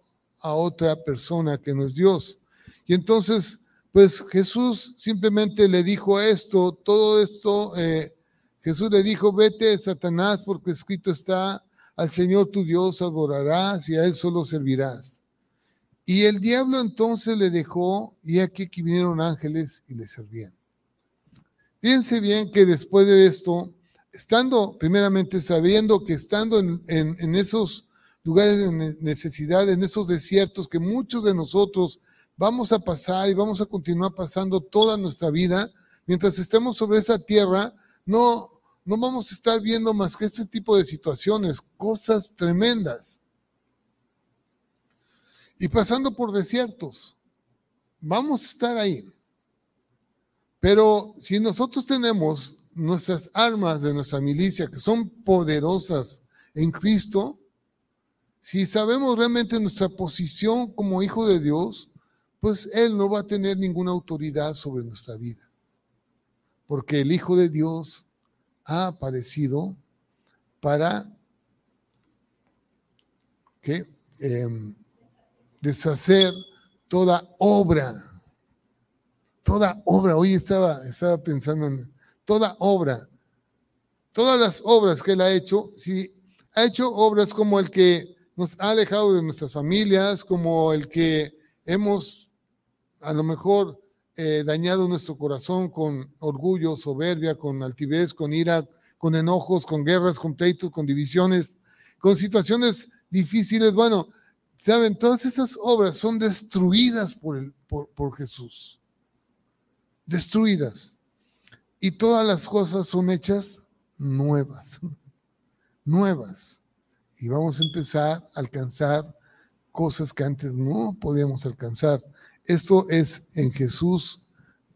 a otra persona que no es Dios. Y entonces, pues Jesús simplemente le dijo esto, todo esto, eh, Jesús le dijo, vete Satanás porque escrito está, al Señor tu Dios adorarás y a Él solo servirás. Y el diablo entonces le dejó y aquí que vinieron ángeles y le servían. Fíjense bien que después de esto, estando primeramente sabiendo que estando en, en esos lugares de necesidad, en esos desiertos que muchos de nosotros vamos a pasar y vamos a continuar pasando toda nuestra vida, mientras estemos sobre esa tierra, no, no vamos a estar viendo más que este tipo de situaciones, cosas tremendas. Y pasando por desiertos, vamos a estar ahí. Pero si nosotros tenemos nuestras armas de nuestra milicia, que son poderosas en Cristo, si sabemos realmente nuestra posición como hijo de Dios, pues Él no va a tener ninguna autoridad sobre nuestra vida. Porque el Hijo de Dios ha aparecido para em, deshacer toda obra. Toda obra. Hoy estaba, estaba pensando en toda obra. Todas las obras que Él ha hecho, si ha hecho obras como el que nos ha alejado de nuestras familias, como el que hemos a lo mejor eh, dañado nuestro corazón con orgullo, soberbia, con altivez, con ira, con enojos, con guerras, con pleitos, con divisiones, con situaciones difíciles. Bueno, saben, todas esas obras son destruidas por, por Jesús. Destruidas. Y todas las cosas son hechas nuevas. Nuevas y vamos a empezar a alcanzar cosas que antes no podíamos alcanzar. Esto es en Jesús,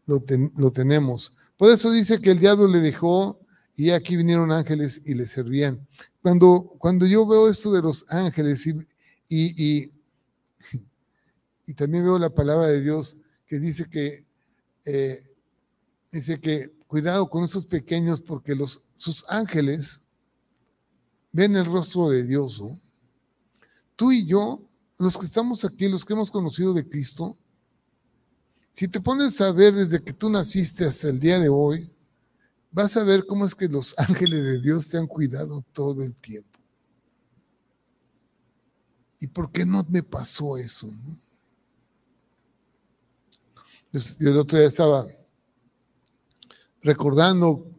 lo, lo tenemos. Por eso dice que el diablo le dejó y aquí vinieron ángeles y le servían. Cuando, cuando yo veo esto de los ángeles y, y, y, también veo la palabra de Dios que dice que, eh, dice que cuidado con esos pequeños porque los, sus ángeles ven el rostro de Dios. Tú y yo los que estamos aquí, los que hemos conocido de Cristo, si te pones a ver desde que tú naciste hasta el día de hoy, vas a ver cómo es que los ángeles de Dios te han cuidado todo el tiempo. ¿Y por qué no me pasó eso? Yo el otro día estaba recordando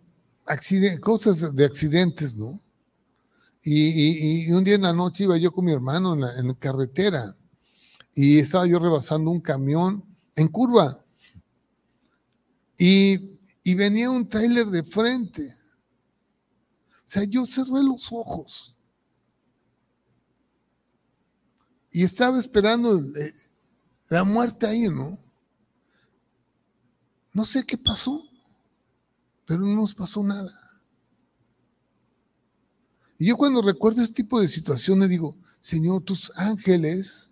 cosas de accidentes, ¿no? Y, un día en la noche iba yo con mi hermano en la, carretera y estaba yo rebasando un camión en curva. Y, venía un trailer de frente. O sea, yo cerré los ojos. Y estaba esperando eh, la muerte ahí, ¿no? No sé qué pasó, pero no nos pasó nada. Y yo cuando recuerdo este tipo de situaciones digo, Señor, tus ángeles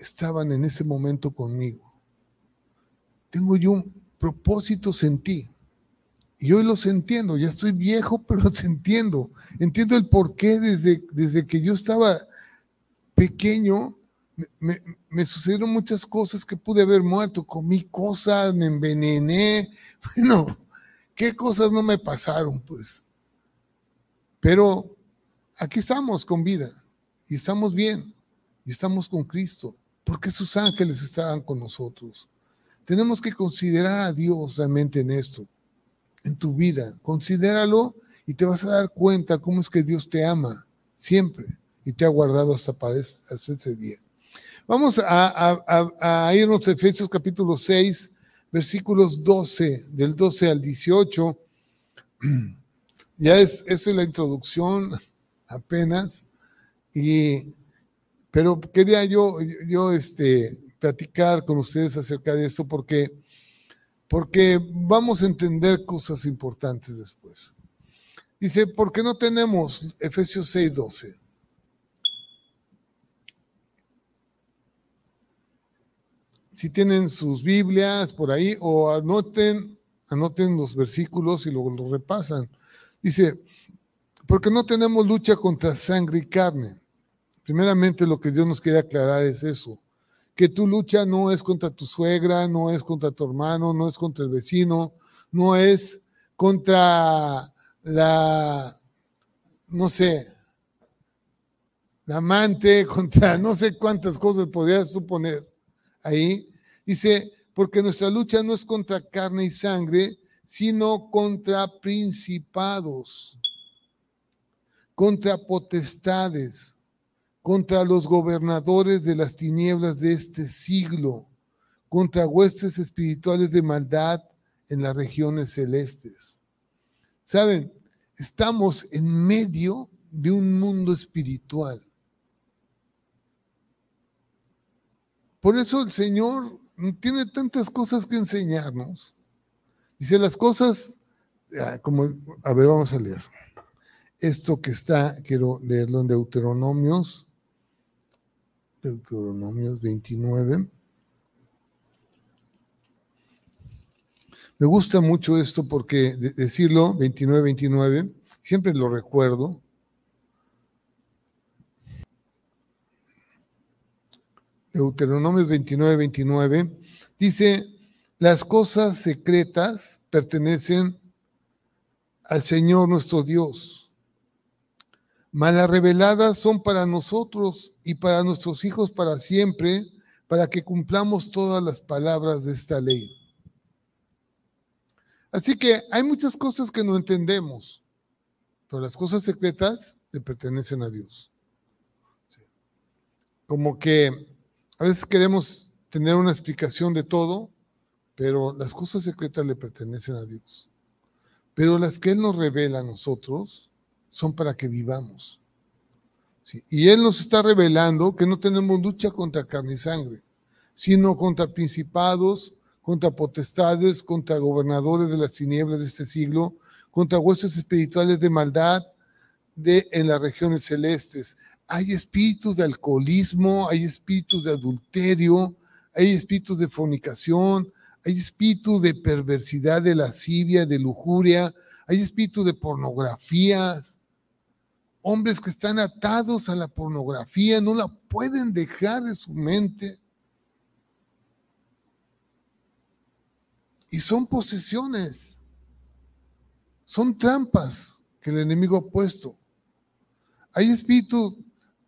estaban en ese momento conmigo. Tengo yo un propósito en ti. Y hoy los entiendo, ya estoy viejo, pero los entiendo. Entiendo el por qué desde, desde que yo estaba pequeño, me, sucedieron muchas cosas que pude haber muerto. Comí cosas, me envenené. Bueno, ¿qué cosas no me pasaron? Pues pero aquí estamos con vida y estamos bien y estamos con Cristo, porque sus ángeles estaban con nosotros. Tenemos que considerar a Dios realmente en esto, en tu vida. Considéralo y te vas a dar cuenta cómo es que Dios te ama siempre y te ha guardado hasta, ese día. Vamos a, a irnos a Efesios capítulo 6, versículos 12, del 12 al 18. Ya es, es la introducción apenas, y, pero quería yo, yo este, platicar con ustedes acerca de esto porque, porque vamos a entender cosas importantes después. Dice, ¿por qué no tenemos Efesios 6, 12? Si tienen sus Biblias por ahí o anoten, anoten los versículos y luego los repasan. Dice, porque no tenemos lucha contra sangre y carne. Primeramente lo que Dios nos quiere aclarar es eso, que tu lucha no es contra tu suegra, no es contra tu hermano, no es contra el vecino, no es contra la, no sé, la amante, contra no sé cuántas cosas podrías suponer ahí. Dice, porque nuestra lucha no es contra carne y sangre, sino contra principados, contra potestades, contra los gobernadores de las tinieblas de este siglo, contra huestes espirituales de maldad en las regiones celestes. Saben, estamos en medio de un mundo espiritual. Por eso el Señor tiene tantas cosas que enseñarnos. Dice las cosas, ah, como, a ver, vamos a leer. Esto que está, quiero leerlo en Deuteronomios, Deuteronomios 29. Me gusta mucho esto porque decirlo, 29, 29, siempre lo recuerdo. Deuteronomios 29, 29, dice, las cosas secretas pertenecen al Señor nuestro Dios, mas las reveladas son para nosotros y para nuestros hijos para siempre, para que cumplamos todas las palabras de esta ley. Así que hay muchas cosas que no entendemos, pero las cosas secretas le pertenecen a Dios. Como que a veces queremos tener una explicación de todo, pero las cosas secretas le pertenecen a Dios. Pero las que Él nos revela a nosotros son para que vivamos. Y Él nos está revelando que no tenemos lucha contra carne y sangre, sino contra principados, contra potestades, contra gobernadores de las tinieblas de este siglo, contra huestes espirituales de maldad de, en las regiones celestes. Hay espíritus de alcoholismo, hay espíritus de adulterio, hay espíritus de fornicación, hay espíritu de perversidad, de lascivia, de lujuria, hay espíritu de pornografías, hombres que están atados a la pornografía, no la pueden dejar de su mente. Y son posesiones, son trampas que el enemigo ha puesto. Hay espíritus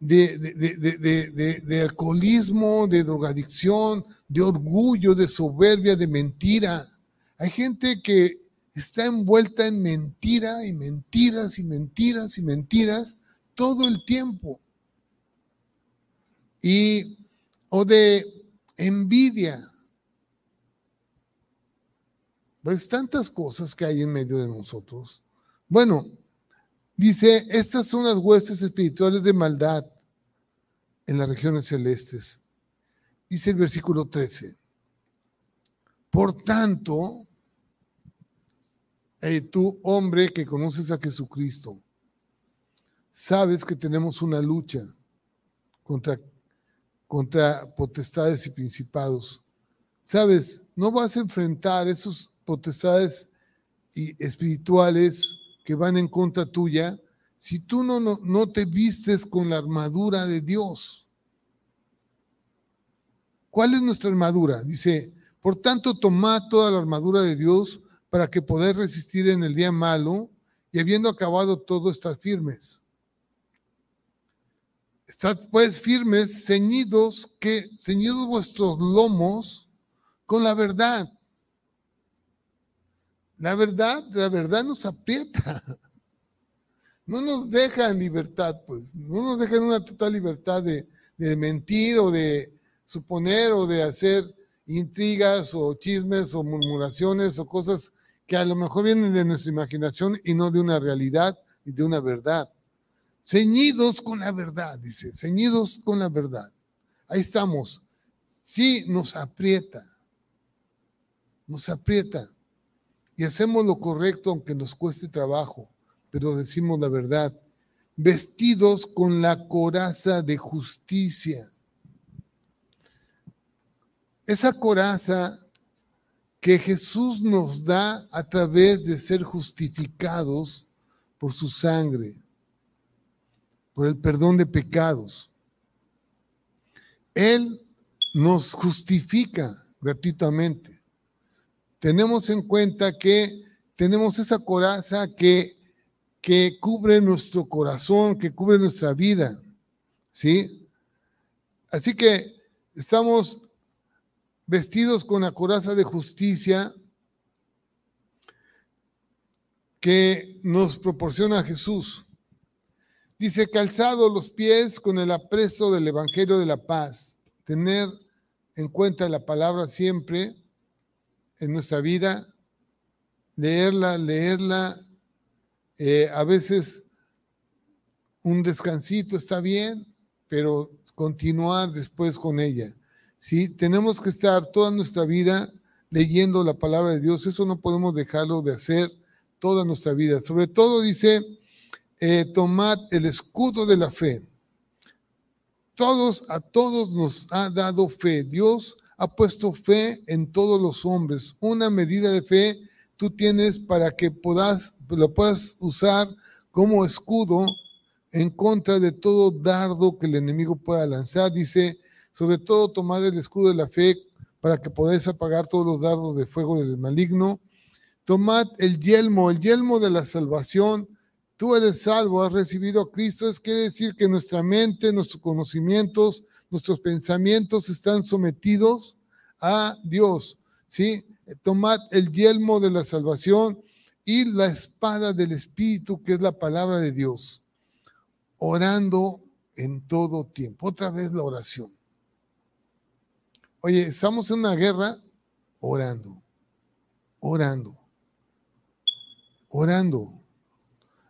de, de, alcoholismo, de drogadicción, de orgullo, de soberbia, de mentira. Hay gente que está envuelta en mentira y mentiras y mentiras y mentiras todo el tiempo. Y, o de envidia. Pues tantas cosas que hay en medio de nosotros. Bueno, dice, estas son las huestes espirituales de maldad en las regiones celestes. Dice el versículo 13. Por tanto, tú hombre que conoces a Jesucristo, sabes que tenemos una lucha contra, contra potestades y principados. Sabes, no vas a enfrentar esos potestades espirituales que van en contra tuya si tú no, no, no te vistes con la armadura de Dios. ¿Cuál es nuestra armadura? Dice, por tanto, tomad toda la armadura de Dios para que poder resistir en el día malo y habiendo acabado todo, estás firmes. Estad pues firmes, ceñidos, que ceñidos vuestros lomos con la verdad. La verdad, la verdad nos aprieta. No nos deja en libertad, pues. No nos deja en una total libertad de, de mentir o de suponer o de hacer intrigas o chismes o murmuraciones o cosas que a lo mejor vienen de nuestra imaginación y no de una realidad y de una verdad. Ceñidos con la verdad, dice, ceñidos con la verdad. Ahí estamos. Sí, nos aprieta, nos aprieta y hacemos lo correcto aunque nos cueste trabajo, pero decimos la verdad. Vestidos con la coraza de justicia. Esa coraza que Jesús nos da a través de ser justificados por su sangre, por el perdón de pecados. Él nos justifica gratuitamente. Tenemos en cuenta que tenemos esa coraza que, que cubre nuestro corazón, que cubre nuestra vida. ¿Sí? Así que estamos vestidos con la coraza de justicia que nos proporciona Jesús. Dice, calzado los pies con el apresto del Evangelio de la Paz. Tener en cuenta la palabra siempre en nuestra vida, leerla, leerla. Eh, a veces un descansito está bien, pero continuar después con ella. ¿Sí? Tenemos que estar toda nuestra vida leyendo la palabra de Dios. Eso no podemos dejarlo de hacer toda nuestra vida. Sobre todo dice, eh, tomad el escudo de la fe. Todos, a todos nos ha dado fe. Dios ha puesto fe en todos los hombres. Una medida de fe tú tienes para que puedas, lo puedas usar como escudo en contra de todo dardo que el enemigo pueda lanzar. Dice, sobre todo tomad el escudo de la fe para que podáis apagar todos los dardos de fuego del maligno. Tomad el yelmo, el yelmo de la salvación. Tú eres salvo, has recibido a Cristo. Es quiere decir que nuestra mente, nuestros conocimientos, nuestros pensamientos están sometidos a Dios. ¿sí? Tomad el yelmo de la salvación y la espada del Espíritu, que es la palabra de Dios. Orando en todo tiempo. Otra vez la oración. Oye, estamos en una guerra orando, orando, orando.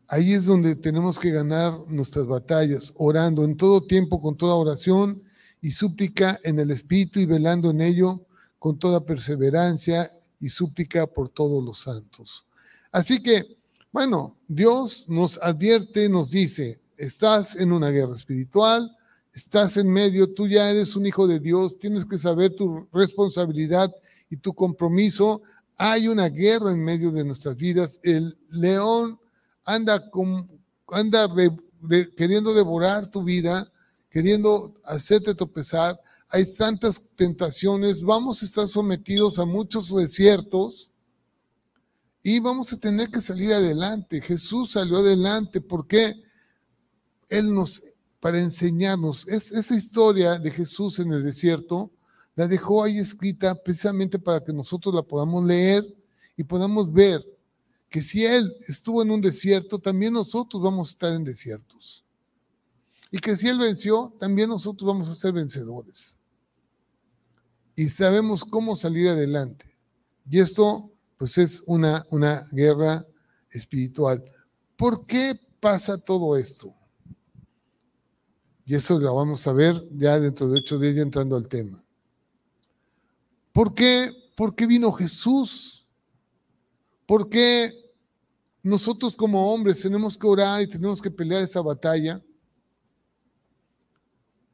Ahí es donde tenemos que ganar nuestras batallas, orando en todo tiempo, con toda oración y súplica en el Espíritu y velando en ello con toda perseverancia y súplica por todos los santos. Así que, bueno, Dios nos advierte, nos dice, estás en una guerra espiritual, estás en medio, tú ya eres un hijo de Dios, tienes que saber tu responsabilidad y tu compromiso. Hay una guerra en medio de nuestras vidas. El león anda, con, anda queriendo devorar tu vida, queriendo hacerte tropezar. Hay tantas tentaciones, vamos a estar sometidos a muchos desiertos y vamos a tener que salir adelante. Jesús salió adelante porque Él nos, para enseñarnos, es, esa historia de Jesús en el desierto, la dejó ahí escrita precisamente para que nosotros la podamos leer y podamos ver que si Él estuvo en un desierto, también nosotros vamos a estar en desiertos. Y que si Él venció, también nosotros vamos a ser vencedores. Y sabemos cómo salir adelante. Y esto, pues, es una, una guerra espiritual. ¿Por qué pasa todo esto? Y eso lo vamos a ver ya dentro de ocho días, entrando al tema. ¿Por qué, ¿Por qué vino Jesús? ¿Por qué nosotros como hombres tenemos que orar y tenemos que pelear esa batalla.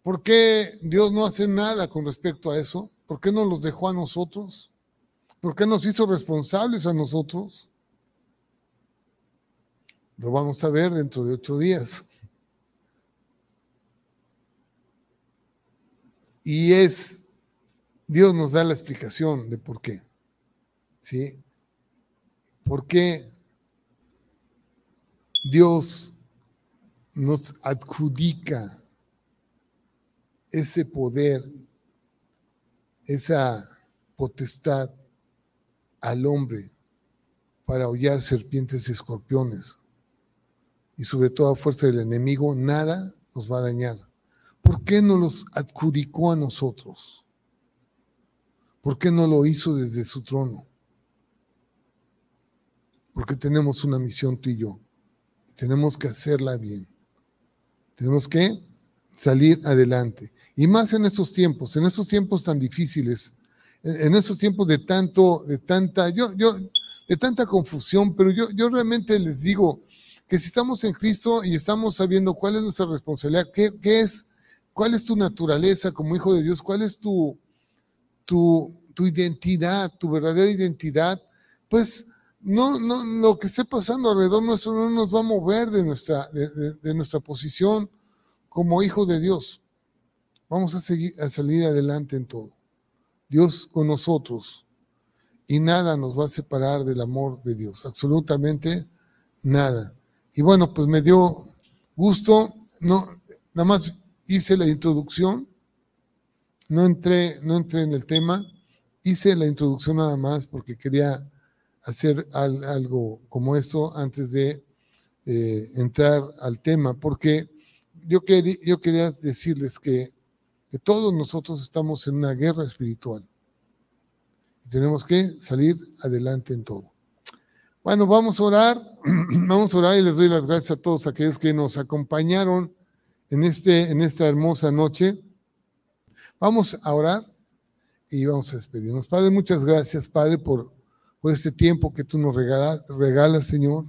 ¿Por qué Dios no hace nada con respecto a eso? ¿Por qué no los dejó a nosotros? ¿Por qué nos hizo responsables a nosotros? Lo vamos a ver dentro de ocho días. Y es, Dios nos da la explicación de por qué. ¿Sí? ¿Por qué Dios nos adjudica ese poder, esa potestad al hombre para hollar serpientes y escorpiones. Y sobre todo a fuerza del enemigo, nada nos va a dañar. ¿Por qué no los adjudicó a nosotros? ¿Por qué no lo hizo desde su trono? Porque tenemos una misión tú y yo. Tenemos que hacerla bien. Tenemos que salir adelante. Y más en estos tiempos, en estos tiempos tan difíciles, en esos tiempos de tanto, de tanta, yo, yo, de tanta confusión, pero yo, yo realmente les digo que si estamos en Cristo y estamos sabiendo cuál es nuestra responsabilidad, qué es, cuál es tu naturaleza como hijo de Dios, cuál es tu, tu, tu identidad, tu verdadera identidad, pues no, no, lo que esté pasando alrededor nuestro no nos va a mover de nuestra, de, nuestra posición como hijo de Dios. Vamos a, seguir, a salir adelante en todo. Dios con nosotros y nada nos va a separar del amor de Dios, absolutamente nada. Y bueno, pues me dio gusto, no, nada más hice la introducción, no entré, no entré en el tema, hice la introducción nada más porque quería hacer algo como esto antes de eh, entrar al tema, porque yo, quería, yo quería decirles que, que todos nosotros estamos en una guerra espiritual. Y tenemos que salir adelante en todo. Bueno, vamos a orar, vamos a orar y les doy las gracias a todos aquellos que nos acompañaron en, este, en esta hermosa noche. Vamos a orar y vamos a despedirnos. Padre, muchas gracias, Padre, por por este tiempo que tú nos regalas, Señor.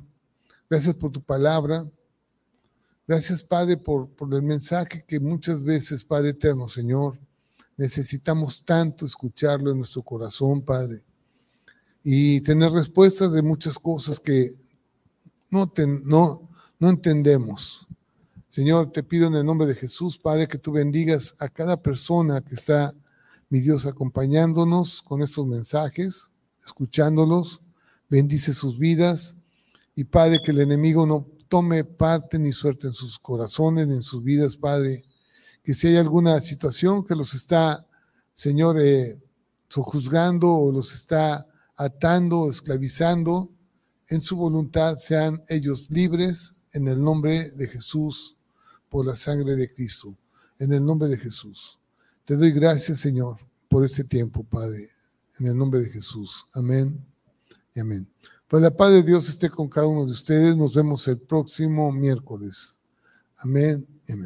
Gracias por tu palabra. Gracias, Padre, por, por el mensaje que muchas veces, Padre eterno, Señor, necesitamos tanto escucharlo en nuestro corazón, Padre, y tener respuestas de muchas cosas que no, no, no entendemos. Señor, te pido en el nombre de Jesús, Padre, que tú bendigas a cada persona que está, mi Dios, acompañándonos con estos mensajes escuchándolos, bendice sus vidas. Y Padre, que el enemigo no tome parte ni suerte en sus corazones ni en sus vidas, Padre, que si hay alguna situación que los está, Señor, eh, sojuzgando o los está atando, esclavizando, en su voluntad sean ellos libres en el nombre de Jesús, por la sangre de Cristo, en el nombre de Jesús. Te doy gracias, Señor, por este tiempo, Padre en el nombre de Jesús. Amén y amén. Pues la paz de Dios esté con cada uno de ustedes. Nos vemos el próximo miércoles. Amén y amén.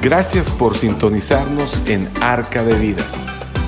Gracias por sintonizarnos en Arca de Vida.